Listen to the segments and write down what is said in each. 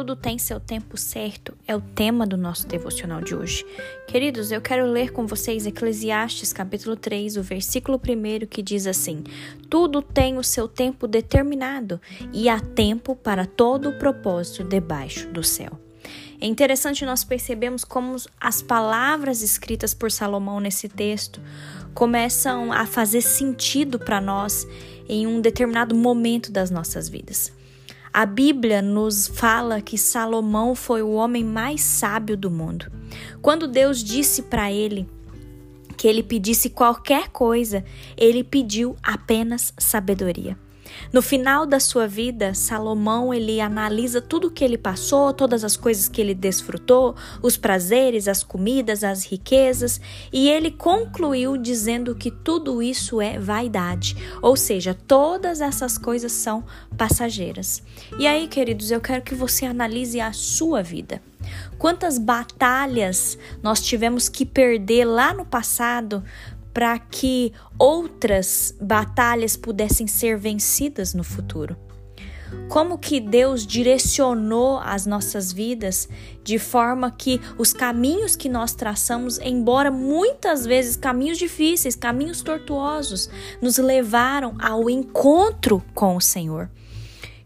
tudo tem seu tempo certo é o tema do nosso devocional de hoje. Queridos, eu quero ler com vocês Eclesiastes capítulo 3, o versículo 1 que diz assim: Tudo tem o seu tempo determinado e há tempo para todo o propósito debaixo do céu. É interessante nós percebemos como as palavras escritas por Salomão nesse texto começam a fazer sentido para nós em um determinado momento das nossas vidas. A Bíblia nos fala que Salomão foi o homem mais sábio do mundo. Quando Deus disse para ele que ele pedisse qualquer coisa, ele pediu apenas sabedoria. No final da sua vida, Salomão ele analisa tudo o que ele passou, todas as coisas que ele desfrutou, os prazeres, as comidas, as riquezas, e ele concluiu dizendo que tudo isso é vaidade, ou seja, todas essas coisas são passageiras. E aí, queridos, eu quero que você analise a sua vida. Quantas batalhas nós tivemos que perder lá no passado para que outras batalhas pudessem ser vencidas no futuro. Como que Deus direcionou as nossas vidas de forma que os caminhos que nós traçamos, embora muitas vezes caminhos difíceis, caminhos tortuosos, nos levaram ao encontro com o Senhor.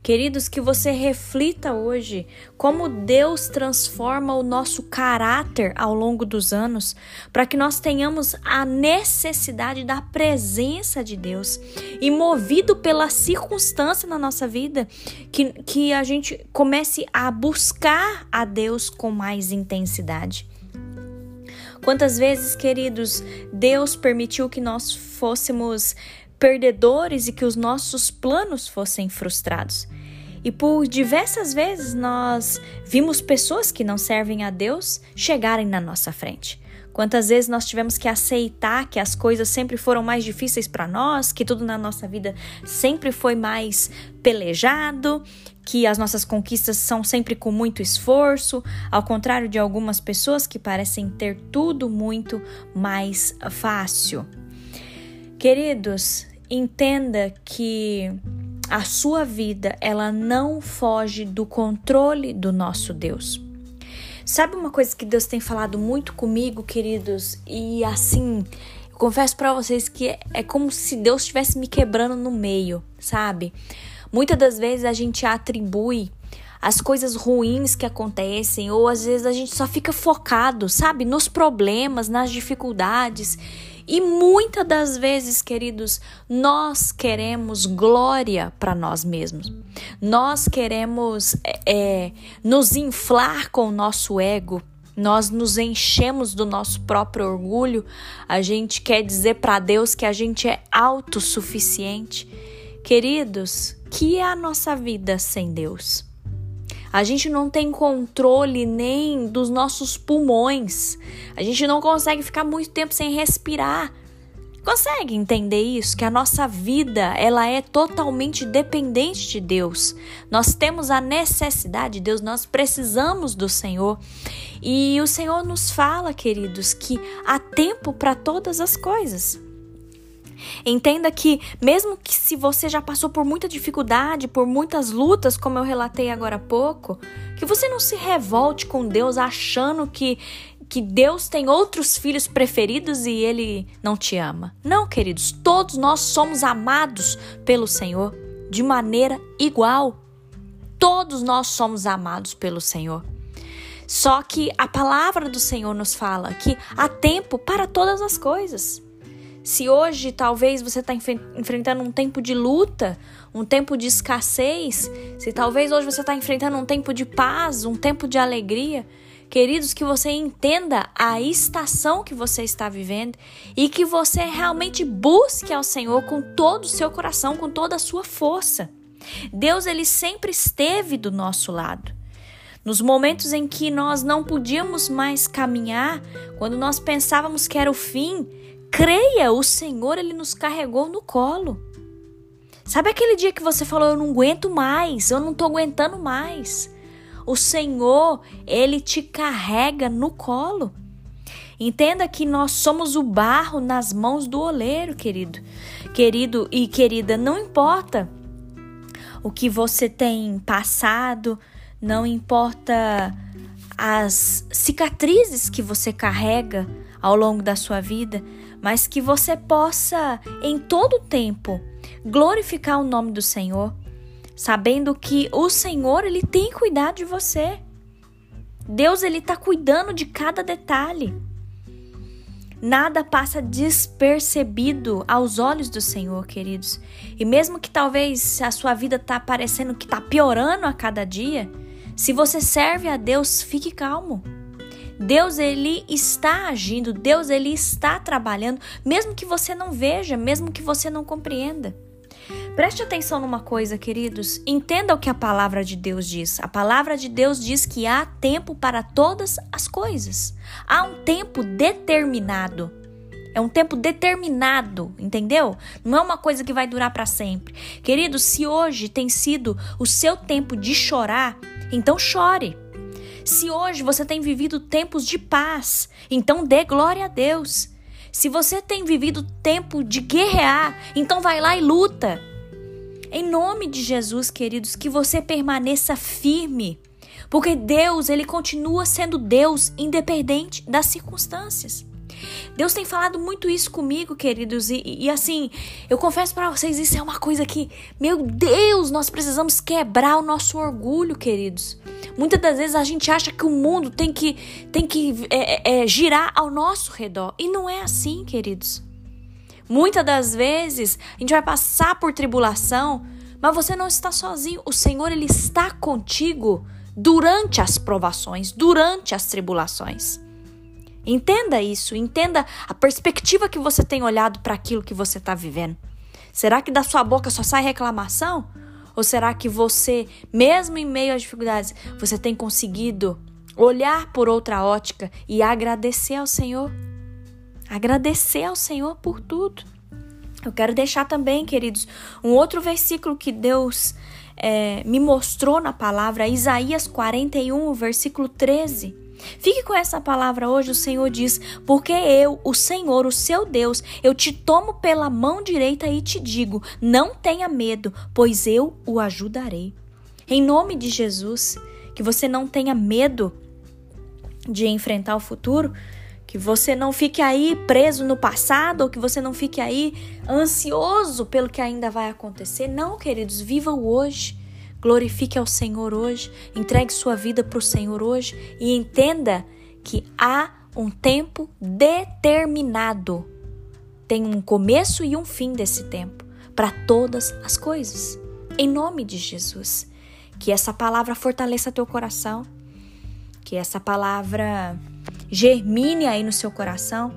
Queridos, que você reflita hoje como Deus transforma o nosso caráter ao longo dos anos, para que nós tenhamos a necessidade da presença de Deus e, movido pela circunstância na nossa vida, que, que a gente comece a buscar a Deus com mais intensidade. Quantas vezes, queridos, Deus permitiu que nós fôssemos perdedores e que os nossos planos fossem frustrados. E por diversas vezes nós vimos pessoas que não servem a Deus chegarem na nossa frente. Quantas vezes nós tivemos que aceitar que as coisas sempre foram mais difíceis para nós, que tudo na nossa vida sempre foi mais pelejado, que as nossas conquistas são sempre com muito esforço, ao contrário de algumas pessoas que parecem ter tudo muito mais fácil. Queridos, entenda que a sua vida ela não foge do controle do nosso Deus. Sabe uma coisa que Deus tem falado muito comigo, queridos? E assim, eu confesso para vocês que é como se Deus estivesse me quebrando no meio, sabe? Muitas das vezes a gente atribui as coisas ruins que acontecem, ou às vezes a gente só fica focado, sabe, nos problemas, nas dificuldades. E muitas das vezes, queridos, nós queremos glória para nós mesmos. Nós queremos é, nos inflar com o nosso ego. Nós nos enchemos do nosso próprio orgulho. A gente quer dizer para Deus que a gente é autossuficiente. Queridos, que é a nossa vida sem Deus? A gente não tem controle nem dos nossos pulmões. A gente não consegue ficar muito tempo sem respirar. Consegue entender isso? Que a nossa vida ela é totalmente dependente de Deus. Nós temos a necessidade de Deus, nós precisamos do Senhor. E o Senhor nos fala, queridos, que há tempo para todas as coisas. Entenda que, mesmo que se você já passou por muita dificuldade, por muitas lutas, como eu relatei agora há pouco, que você não se revolte com Deus achando que que Deus tem outros filhos preferidos e ele não te ama. Não, queridos, todos nós somos amados pelo Senhor de maneira igual. Todos nós somos amados pelo Senhor. Só que a palavra do Senhor nos fala que há tempo para todas as coisas. Se hoje talvez você está enfrentando um tempo de luta, um tempo de escassez, se talvez hoje você está enfrentando um tempo de paz, um tempo de alegria, queridos, que você entenda a estação que você está vivendo e que você realmente busque ao Senhor com todo o seu coração, com toda a sua força. Deus ele sempre esteve do nosso lado. Nos momentos em que nós não podíamos mais caminhar, quando nós pensávamos que era o fim, Creia, o Senhor ele nos carregou no colo. Sabe aquele dia que você falou eu não aguento mais, eu não tô aguentando mais. O Senhor, ele te carrega no colo. Entenda que nós somos o barro nas mãos do oleiro, querido. Querido e querida, não importa o que você tem passado, não importa as cicatrizes que você carrega ao longo da sua vida, mas que você possa em todo tempo glorificar o nome do Senhor, sabendo que o Senhor ele tem cuidado de você. Deus ele está cuidando de cada detalhe. Nada passa despercebido aos olhos do Senhor, queridos. E mesmo que talvez a sua vida tá parecendo que tá piorando a cada dia, se você serve a Deus, fique calmo. Deus ele está agindo, Deus ele está trabalhando, mesmo que você não veja, mesmo que você não compreenda. Preste atenção numa coisa, queridos. Entenda o que a palavra de Deus diz. A palavra de Deus diz que há tempo para todas as coisas. Há um tempo determinado. É um tempo determinado, entendeu? Não é uma coisa que vai durar para sempre. Queridos, se hoje tem sido o seu tempo de chorar, então chore. Se hoje você tem vivido tempos de paz, então dê glória a Deus. Se você tem vivido tempo de guerrear, então vai lá e luta. Em nome de Jesus, queridos, que você permaneça firme, porque Deus, ele continua sendo Deus independente das circunstâncias. Deus tem falado muito isso comigo, queridos, e, e assim, eu confesso para vocês, isso é uma coisa que, meu Deus, nós precisamos quebrar o nosso orgulho, queridos. Muitas das vezes a gente acha que o mundo tem que, tem que é, é, é, girar ao nosso redor. E não é assim, queridos. Muitas das vezes a gente vai passar por tribulação, mas você não está sozinho. O Senhor ele está contigo durante as provações, durante as tribulações. Entenda isso, entenda a perspectiva que você tem olhado para aquilo que você está vivendo. Será que da sua boca só sai reclamação? Ou será que você, mesmo em meio às dificuldades, você tem conseguido olhar por outra ótica e agradecer ao Senhor? Agradecer ao Senhor por tudo. Eu quero deixar também, queridos, um outro versículo que Deus é, me mostrou na palavra, Isaías 41, versículo 13. Fique com essa palavra hoje, o Senhor diz: Porque eu, o Senhor, o seu Deus, eu te tomo pela mão direita e te digo: Não tenha medo, pois eu o ajudarei. Em nome de Jesus, que você não tenha medo de enfrentar o futuro, que você não fique aí preso no passado ou que você não fique aí ansioso pelo que ainda vai acontecer. Não, queridos, viva o hoje. Glorifique ao Senhor hoje, entregue sua vida para o Senhor hoje e entenda que há um tempo determinado. Tem um começo e um fim desse tempo para todas as coisas. Em nome de Jesus, que essa palavra fortaleça teu coração, que essa palavra germine aí no seu coração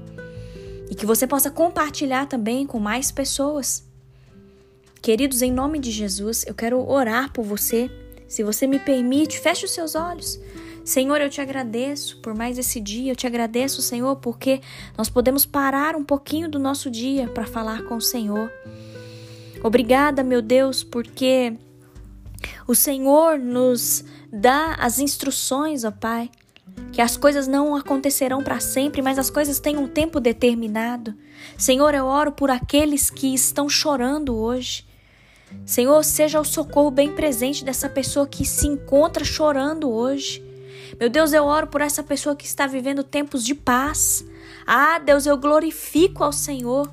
e que você possa compartilhar também com mais pessoas Queridos, em nome de Jesus, eu quero orar por você. Se você me permite, feche os seus olhos. Senhor, eu te agradeço por mais esse dia. Eu te agradeço, Senhor, porque nós podemos parar um pouquinho do nosso dia para falar com o Senhor. Obrigada, meu Deus, porque o Senhor nos dá as instruções, ó Pai, que as coisas não acontecerão para sempre, mas as coisas têm um tempo determinado. Senhor, eu oro por aqueles que estão chorando hoje. Senhor, seja o socorro bem presente dessa pessoa que se encontra chorando hoje. Meu Deus, eu oro por essa pessoa que está vivendo tempos de paz. Ah, Deus, eu glorifico ao Senhor,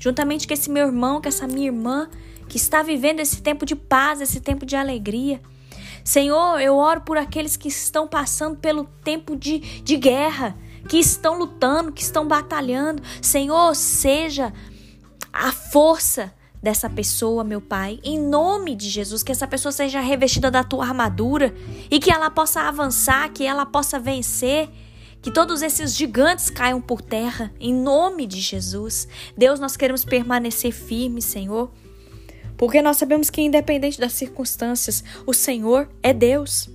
juntamente com esse meu irmão, com essa minha irmã, que está vivendo esse tempo de paz, esse tempo de alegria. Senhor, eu oro por aqueles que estão passando pelo tempo de, de guerra, que estão lutando, que estão batalhando. Senhor, seja a força dessa pessoa, meu Pai, em nome de Jesus, que essa pessoa seja revestida da tua armadura e que ela possa avançar, que ela possa vencer. Que todos esses gigantes caiam por terra, em nome de Jesus. Deus, nós queremos permanecer firmes, Senhor, porque nós sabemos que, independente das circunstâncias, o Senhor é Deus.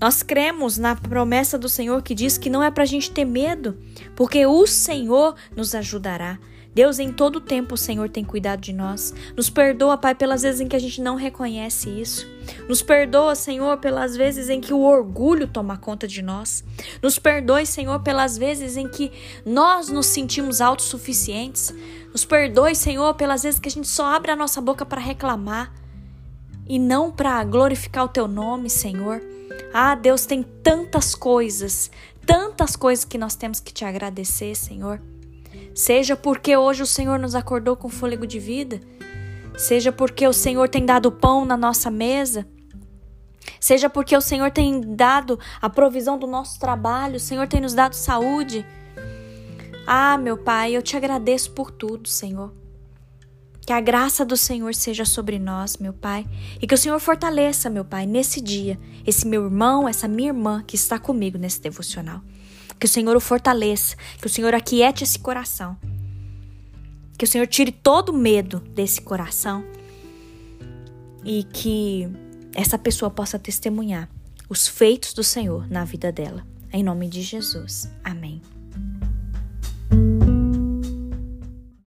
Nós cremos na promessa do Senhor que diz que não é para a gente ter medo, porque o Senhor nos ajudará. Deus, em todo tempo, o Senhor tem cuidado de nós. Nos perdoa, Pai, pelas vezes em que a gente não reconhece isso. Nos perdoa, Senhor, pelas vezes em que o orgulho toma conta de nós. Nos perdoe, Senhor, pelas vezes em que nós nos sentimos autossuficientes. Nos perdoe, Senhor, pelas vezes que a gente só abre a nossa boca para reclamar e não para glorificar o teu nome, Senhor. Ah, Deus tem tantas coisas, tantas coisas que nós temos que te agradecer, Senhor. Seja porque hoje o Senhor nos acordou com fôlego de vida, seja porque o Senhor tem dado pão na nossa mesa, seja porque o Senhor tem dado a provisão do nosso trabalho, o Senhor tem nos dado saúde. Ah, meu Pai, eu te agradeço por tudo, Senhor. Que a graça do Senhor seja sobre nós, meu Pai, e que o Senhor fortaleça, meu Pai, nesse dia, esse meu irmão, essa minha irmã que está comigo nesse devocional. Que o Senhor o fortaleça, que o Senhor aquiete esse coração. Que o Senhor tire todo o medo desse coração e que essa pessoa possa testemunhar os feitos do Senhor na vida dela. Em nome de Jesus. Amém.